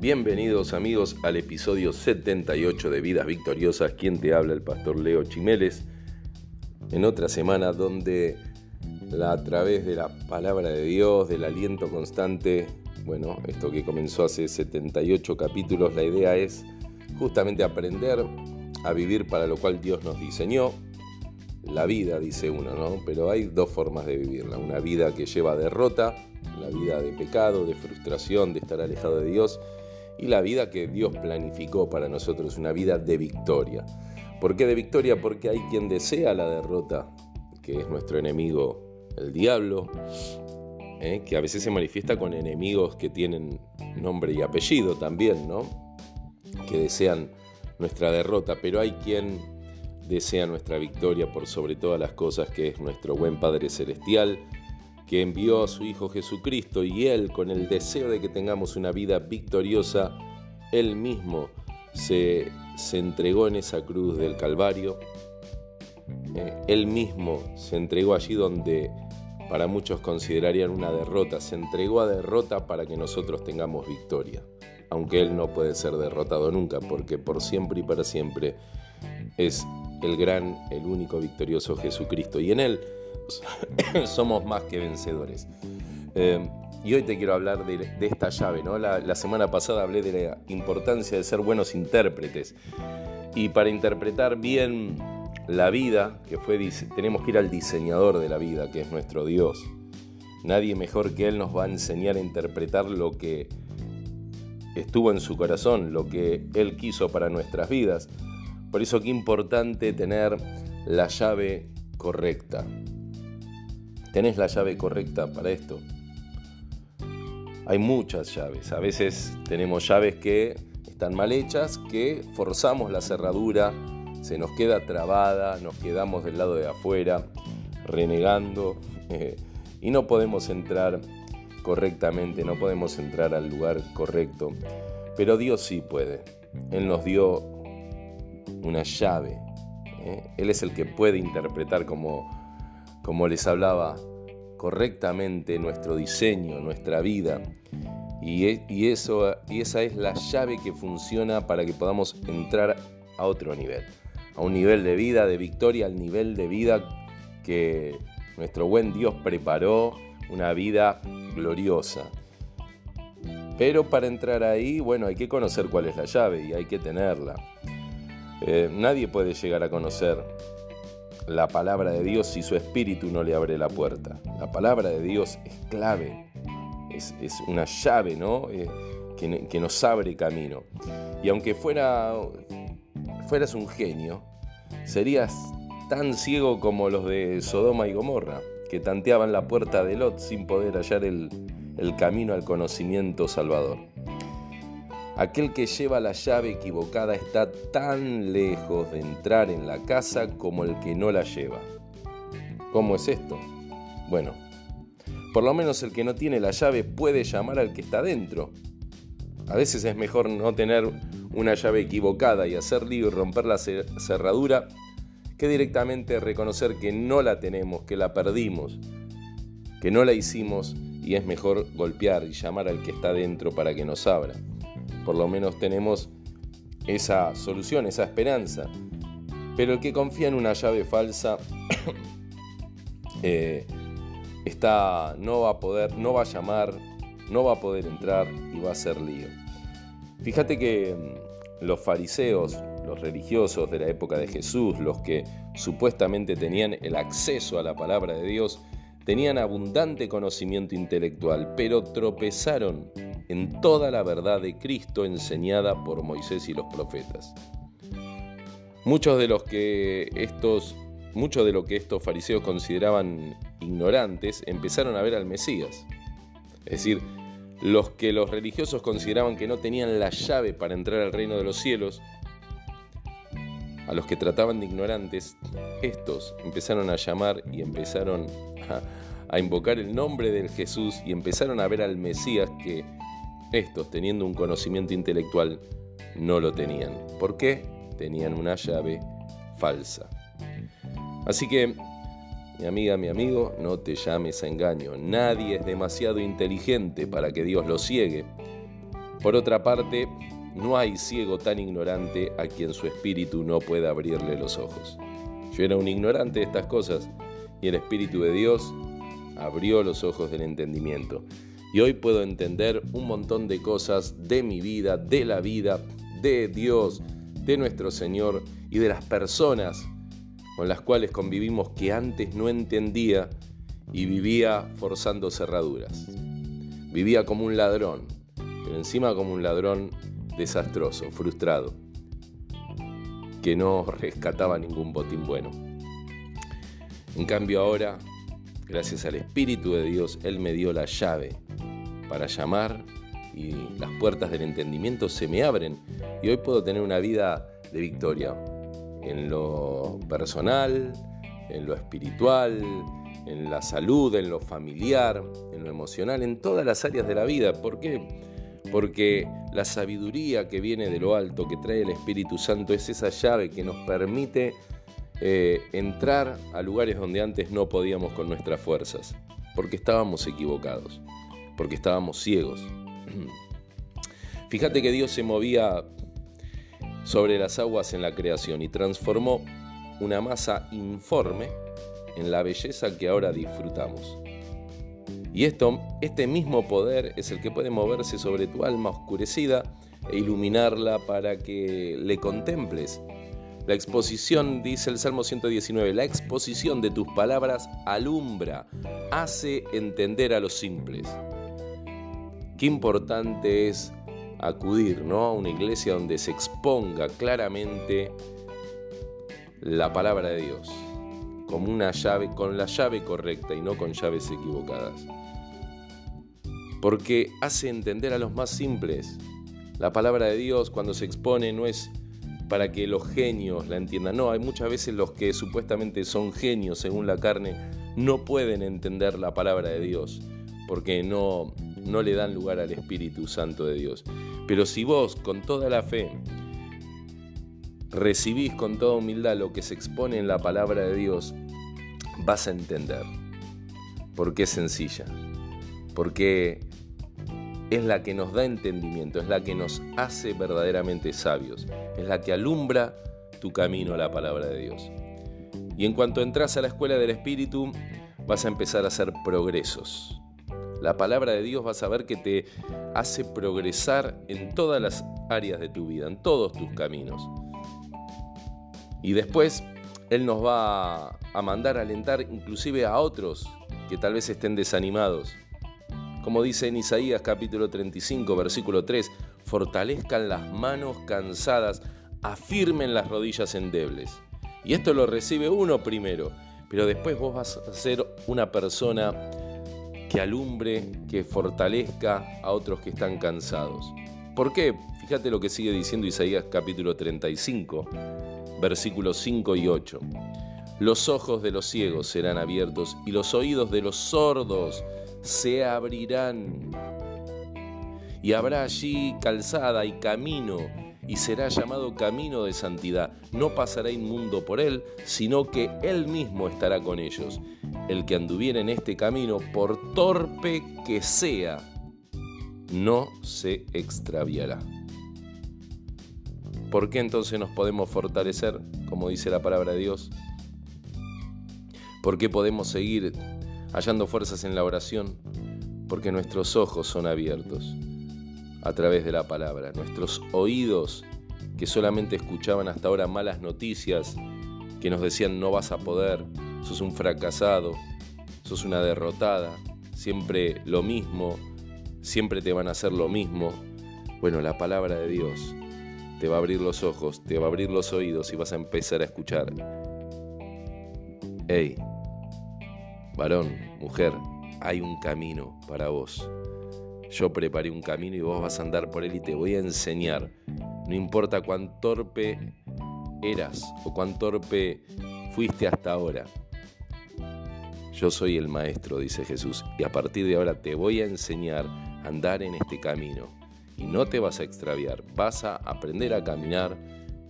Bienvenidos amigos al episodio 78 de Vidas Victoriosas, quien te habla el pastor Leo Chimeles, en otra semana donde a través de la palabra de Dios, del aliento constante, bueno, esto que comenzó hace 78 capítulos, la idea es justamente aprender a vivir para lo cual Dios nos diseñó. La vida, dice uno, ¿no? Pero hay dos formas de vivirla. Una vida que lleva derrota, la vida de pecado, de frustración, de estar alejado de Dios, y la vida que Dios planificó para nosotros, una vida de victoria. ¿Por qué de victoria? Porque hay quien desea la derrota, que es nuestro enemigo, el diablo, ¿eh? que a veces se manifiesta con enemigos que tienen nombre y apellido también, ¿no? Que desean nuestra derrota, pero hay quien desea nuestra victoria por sobre todas las cosas, que es nuestro buen Padre Celestial, que envió a su Hijo Jesucristo y Él, con el deseo de que tengamos una vida victoriosa, Él mismo se, entregó en esa cruz del Calvario, eh, Él mismo se entregó allí donde para muchos considerarían una derrota, se entregó a derrota para que nosotros tengamos victoria aunque Él no puede ser derrotado nunca, porque por siempre y para siempre es el gran, el único victorioso Jesucristo. Y en Él somos más que vencedores. Eh, y hoy te quiero hablar de, esta llave. ¿no? La, semana pasada hablé de la importancia de ser buenos intérpretes. Y para interpretar bien la vida, que fue, tenemos que ir al diseñador de la vida, que es nuestro Dios. Nadie mejor que Él nos va a enseñar a interpretar lo que estuvo en su corazón, lo que Él quiso para nuestras vidas. Por eso qué importante tener la llave correcta. ¿Tenés la llave correcta para esto? Hay muchas llaves. A veces tenemos llaves que están mal hechas, que forzamos la cerradura, se nos queda trabada, nos quedamos del lado de afuera, renegando, y no podemos entrar correctamente, no podemos entrar al lugar correcto, pero Dios sí puede. Él nos dio una llave. ¿eh? Él es el que puede interpretar como, como les hablaba correctamente nuestro diseño, nuestra vida. Y, e, y, eso, y esa es la llave que funciona para que podamos entrar a otro nivel, a un nivel de vida, de victoria, al nivel de vida que nuestro buen Dios preparó, una vida gloriosa. Pero para entrar ahí, bueno, hay que conocer cuál es la llave y hay que tenerla. Eh, nadie puede llegar a conocer la palabra de Dios si su espíritu no le abre la puerta. La palabra de Dios es clave, es, una llave ¿no? Eh, que, que, nos abre camino. Y aunque fuera, fueras un genio, serías tan ciego como los de Sodoma y Gomorra que tanteaban la puerta de Lot sin poder hallar el, camino al conocimiento salvador. Aquel que lleva la llave equivocada está tan lejos de entrar en la casa como el que no la lleva. ¿Cómo es esto? Bueno, por lo menos el que no tiene la llave puede llamar al que está dentro. A veces es mejor no tener una llave equivocada y hacer lío y romper la cerradura que directamente reconocer que no la tenemos, que la perdimos, que no la hicimos y es mejor golpear y llamar al que está dentro para que nos abra. Por lo menos tenemos esa solución, esa esperanza. Pero el que confía en una llave falsa eh, está, no va a poder, no va a llamar, no va a poder entrar y va a ser lío. Fíjate que mm, los fariseos los religiosos de la época de Jesús, los que supuestamente tenían el acceso a la palabra de Dios, tenían abundante conocimiento intelectual, pero tropezaron en toda la verdad de Cristo enseñada por Moisés y los profetas. Muchos de los que estos mucho de lo que estos fariseos consideraban ignorantes empezaron a ver al Mesías. Es decir, los que los religiosos consideraban que no tenían la llave para entrar al reino de los cielos, a los que trataban de ignorantes, estos empezaron a llamar y empezaron a, invocar el nombre del Jesús y empezaron a ver al Mesías que estos, teniendo un conocimiento intelectual, no lo tenían. ¿Por qué? Tenían una llave falsa. Así que, mi amiga, mi amigo, no te llames a engaño. Nadie es demasiado inteligente para que Dios lo ciegue. Por otra parte, no hay ciego tan ignorante a quien su espíritu no pueda abrirle los ojos. Yo era un ignorante de estas cosas y el Espíritu de Dios abrió los ojos del entendimiento. Y hoy puedo entender un montón de cosas de mi vida, de la vida, de Dios, de nuestro Señor y de las personas con las cuales convivimos que antes no entendía y vivía forzando cerraduras. Vivía como un ladrón, pero encima como un ladrón desastroso, frustrado, que no rescataba ningún botín bueno. En cambio ahora, gracias al Espíritu de Dios, Él me dio la llave para llamar y las puertas del entendimiento se me abren y hoy puedo tener una vida de victoria en lo personal, en lo espiritual, en la salud, en lo familiar, en lo emocional, en todas las áreas de la vida. ¿Por qué? Porque la sabiduría que viene de lo alto, que trae el Espíritu Santo, es esa llave que nos permite eh, entrar a lugares donde antes no podíamos con nuestras fuerzas, porque estábamos equivocados, porque estábamos ciegos. Fíjate que Dios se movía sobre las aguas en la creación y transformó una masa informe en la belleza que ahora disfrutamos. Y esto, este mismo poder es el que puede moverse sobre tu alma oscurecida e iluminarla para que le contemples. La exposición, dice el Salmo 119, la exposición de tus palabras alumbra, hace entender a los simples. Qué importante es acudir ¿no? a una iglesia donde se exponga claramente la palabra de Dios como una llave, con la llave correcta y no con llaves equivocadas. Porque hace entender a los más simples. La palabra de Dios cuando se expone no es para que los genios la entiendan. No, hay muchas veces los que supuestamente son genios según la carne no pueden entender la palabra de Dios porque no, no le dan lugar al Espíritu Santo de Dios. Pero si vos con toda la fe recibís con toda humildad lo que se expone en la palabra de Dios, vas a entender. Porque es sencilla. Porque es la que nos da entendimiento, es la que nos hace verdaderamente sabios, es la que alumbra tu camino a la palabra de Dios. Y en cuanto entras a la escuela del Espíritu, vas a empezar a hacer progresos. La palabra de Dios vas a ver que te hace progresar en todas las áreas de tu vida, en todos tus caminos. Y después Él nos va a mandar a alentar inclusive a otros que tal vez estén desanimados. Como dice en Isaías capítulo 35, versículo 3, fortalezcan las manos cansadas, afirmen las rodillas endebles. Y esto lo recibe uno primero, pero después vos vas a ser una persona que alumbre, que fortalezca a otros que están cansados. ¿Por qué? Fíjate lo que sigue diciendo Isaías capítulo 35, versículos 5 y 8. Los ojos de los ciegos serán abiertos y los oídos de los sordos se abrirán. Y habrá allí calzada y camino, y será llamado camino de santidad. No pasará inmundo por él, sino que él mismo estará con ellos. El que anduviera en este camino, por torpe que sea, no se extraviará. ¿Por qué entonces nos podemos fortalecer, como dice la palabra de Dios? ¿Por qué podemos seguir hallando fuerzas en la oración? Porque nuestros ojos son abiertos a través de la palabra, nuestros oídos que solamente escuchaban hasta ahora malas noticias, que nos decían no vas a poder, sos un fracasado, sos una derrotada, siempre lo mismo, siempre te van a hacer lo mismo. Bueno, la palabra de Dios te va a abrir los ojos, te va a abrir los oídos y vas a empezar a escuchar. Hey, varón, mujer, hay un camino para vos. Yo preparé un camino y vos vas a andar por él y te voy a enseñar. No importa cuán torpe eras o cuán torpe fuiste hasta ahora. Yo soy el maestro, dice Jesús, y a partir de ahora te voy a enseñar a andar en este camino y no te vas a extraviar, vas a aprender a caminar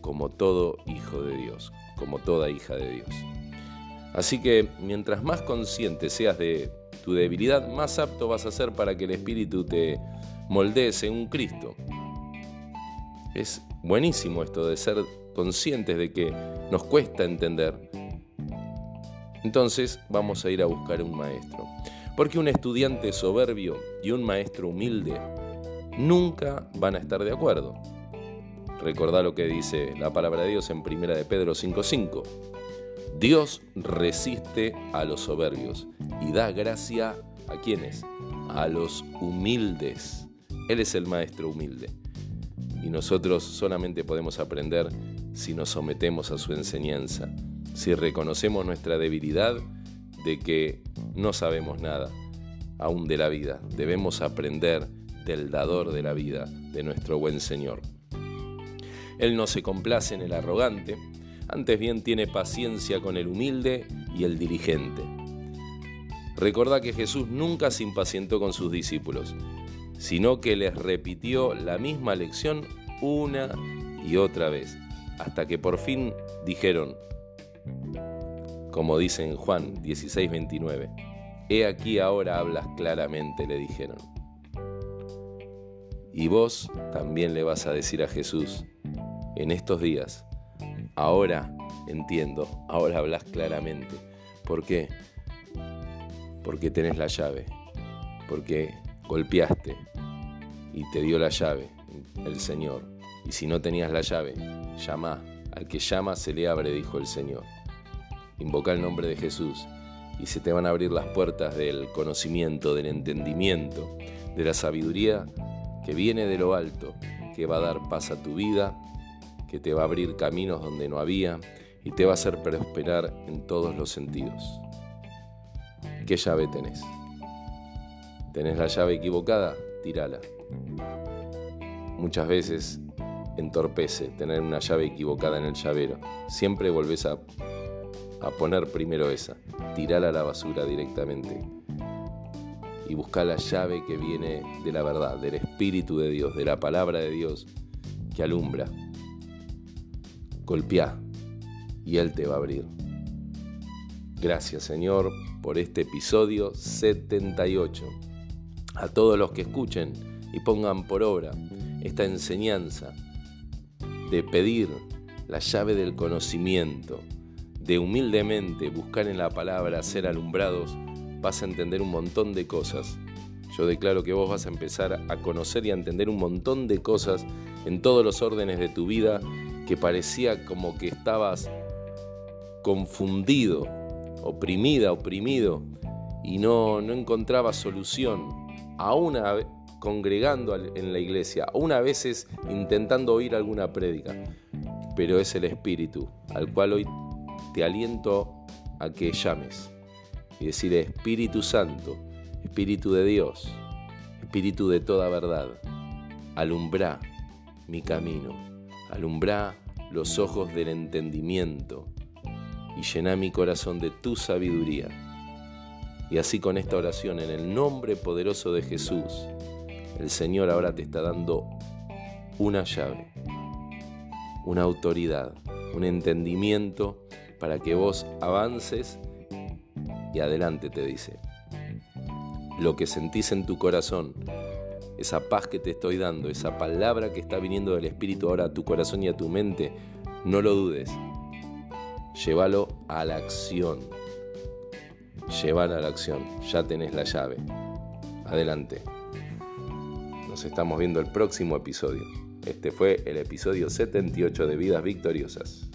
como todo hijo de Dios, como toda hija de Dios. Así que mientras más consciente seas de tu debilidad, más apto vas a ser para que el Espíritu te, moldee según Cristo. Es buenísimo esto de ser conscientes de que nos cuesta entender. Entonces vamos a ir a buscar un maestro. Porque un estudiante soberbio y un maestro humilde nunca van a estar de acuerdo. Recordá lo que dice la palabra de Dios en 1 de Pedro 5:5. Dios resiste a los soberbios y da gracia a quienes? A los humildes. Él es el maestro humilde. Y nosotros solamente podemos aprender si nos sometemos a su enseñanza, si reconocemos nuestra debilidad de que no sabemos nada aún de la vida. Debemos aprender del dador de la vida, de nuestro buen Señor. Él no se complace en el arrogante, antes bien tiene paciencia con el humilde y el diligente. Recordá que Jesús nunca se impacientó con sus discípulos, sino que les repitió la misma lección una y otra vez, hasta que por fin dijeron, como dice en Juan 16:29, He aquí ahora hablas claramente, le dijeron. Y vos también le vas a decir a Jesús, en estos días, ahora entiendo, ahora hablas claramente. ¿Por qué? Porque tenés la llave, porque golpeaste y te dio la llave el Señor. Y si no tenías la llave, llama. Al que llama se le abre, dijo el Señor. Invoca el nombre de Jesús y se te van a abrir las puertas del conocimiento, del entendimiento, de la sabiduría que viene de lo alto, que va a dar paz a tu vida, que te va a abrir caminos donde no había y te va a hacer prosperar en todos los sentidos. ¿Qué llave tenés? ¿Tenés la llave equivocada? Tírala. Muchas veces entorpece tener una llave equivocada en el llavero. Siempre volvés a, a poner primero esa. Tirala a la basura directamente. Y busca la llave que viene de la verdad, del Espíritu de Dios, de la palabra de Dios que alumbra. Golpea y Él te va a abrir. Gracias Señor por este episodio 78. A todos los que escuchen y pongan por obra esta enseñanza de pedir la llave del conocimiento, de humildemente buscar en la palabra ser alumbrados, vas a entender un montón de cosas. Yo declaro que vos vas a empezar a conocer y a entender un montón de cosas en todos los órdenes de tu vida que parecía como que estabas confundido, oprimida, oprimido y no, no encontrabas solución. Aún congregando en la iglesia, aún a veces intentando oír alguna prédica, pero es el Espíritu al cual hoy te aliento a que llames y decir Espíritu Santo, Espíritu de Dios, Espíritu de toda verdad, alumbra mi camino, alumbra los ojos del entendimiento y llena mi corazón de tu sabiduría. Y así con esta oración en el nombre poderoso de Jesús, el Señor ahora te está dando una llave, una autoridad, un entendimiento para que vos avances y adelante te dice. Lo que sentís en tu corazón, esa paz que te estoy dando, esa palabra que está viniendo del Espíritu ahora a tu corazón y a tu mente, no lo dudes. Llévalo a la acción. Llévalo a la acción. Ya tenés la llave. Adelante. Nos estamos viendo el próximo episodio. Este fue el episodio 78 de Vidas Victoriosas.